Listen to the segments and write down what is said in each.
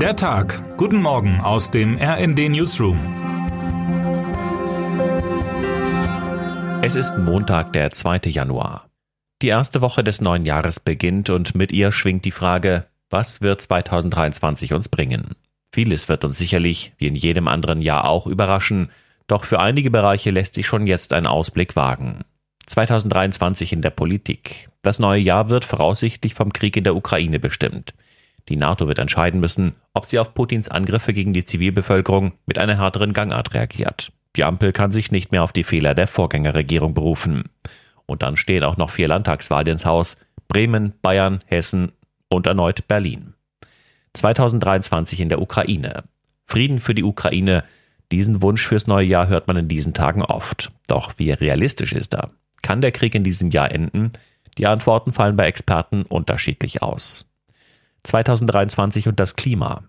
Der Tag. Guten Morgen aus dem RND Newsroom. Es ist Montag, der 2. Januar. Die erste Woche des neuen Jahres beginnt und mit ihr schwingt die Frage, was wird 2023 uns bringen? Vieles wird uns sicherlich, wie in jedem anderen Jahr auch, überraschen, doch für einige Bereiche lässt sich schon jetzt ein Ausblick wagen. 2023 in der Politik. Das neue Jahr wird voraussichtlich vom Krieg in der Ukraine bestimmt. Die NATO wird entscheiden müssen, ob sie auf Putins Angriffe gegen die Zivilbevölkerung mit einer härteren Gangart reagiert. Die Ampel kann sich nicht mehr auf die Fehler der Vorgängerregierung berufen. Und dann stehen auch noch vier Landtagswahlen ins Haus. Bremen, Bayern, Hessen und erneut Berlin. 2023 in der Ukraine. Frieden für die Ukraine. Diesen Wunsch fürs neue Jahr hört man in diesen Tagen oft. Doch wie realistisch ist er? Kann der Krieg in diesem Jahr enden? Die Antworten fallen bei Experten unterschiedlich aus. 2023 und das Klima.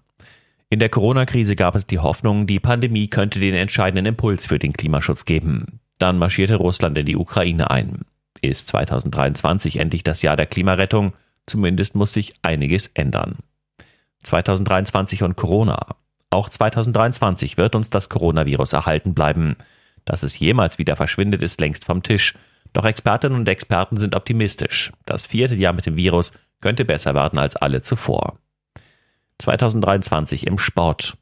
In der Corona-Krise gab es die Hoffnung, die Pandemie könnte den entscheidenden Impuls für den Klimaschutz geben. Dann marschierte Russland in die Ukraine ein. Ist 2023 endlich das Jahr der Klimarettung? Zumindest muss sich einiges ändern. 2023 und Corona. Auch 2023 wird uns das Coronavirus erhalten bleiben. Dass es jemals wieder verschwindet, ist längst vom Tisch. Doch Expertinnen und Experten sind optimistisch. Das vierte Jahr mit dem Virus könnte besser werden als alle zuvor. 2023 im Sport.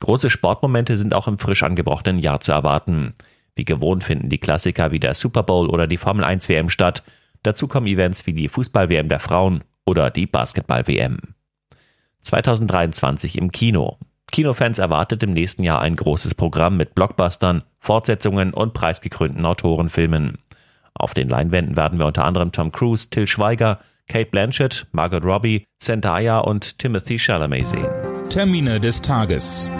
Große Sportmomente sind auch im frisch angebrochenen Jahr zu erwarten. Wie gewohnt finden die Klassiker wie der Super Bowl oder die Formel 1 WM statt. Dazu kommen Events wie die Fußball-WM der Frauen oder die Basketball-WM. 2023 im Kino. Kinofans erwartet im nächsten Jahr ein großes Programm mit Blockbustern, Fortsetzungen und preisgekrönten Autorenfilmen. Auf den Leinwänden werden wir unter anderem Tom Cruise, Till Schweiger, Kate Blanchett, Margot Robbie, Zendaya und Timothy Chalamet sehen. Termine des Tages.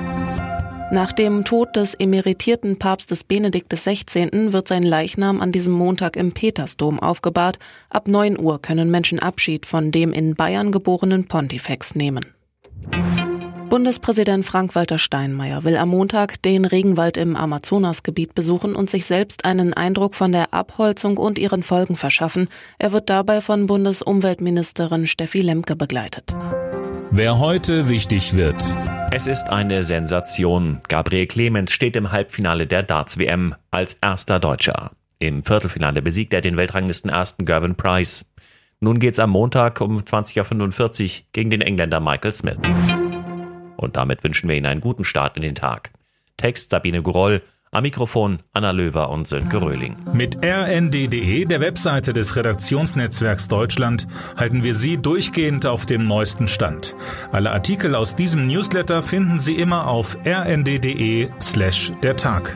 Nach dem Tod des emeritierten Papstes Benedikt XVI. wird sein Leichnam an diesem Montag im Petersdom aufgebahrt. Ab 9 Uhr können Menschen Abschied von dem in Bayern geborenen Pontifex nehmen. Bundespräsident Frank-Walter Steinmeier will am Montag den Regenwald im Amazonasgebiet besuchen und sich selbst einen Eindruck von der Abholzung und ihren Folgen verschaffen. Er wird dabei von Bundesumweltministerin Steffi Lemke begleitet. Wer heute wichtig wird. Es ist eine Sensation. Gabriel Clemens steht im Halbfinale der Darts-WM als erster Deutscher. Im Viertelfinale besiegt er den Weltranglisten ersten Gervin Price. Nun geht's am Montag um 20.45 Uhr gegen den Engländer Michael Smith. Und damit wünschen wir Ihnen einen guten Start in den Tag. Text Sabine Guroll, am Mikrofon Anna Löwer und Sönke Röhling. Mit rnd.de, der Webseite des Redaktionsnetzwerks Deutschland, halten wir Sie durchgehend auf dem neuesten Stand. Alle Artikel aus diesem Newsletter finden Sie immer auf rnd.de slash der Tag.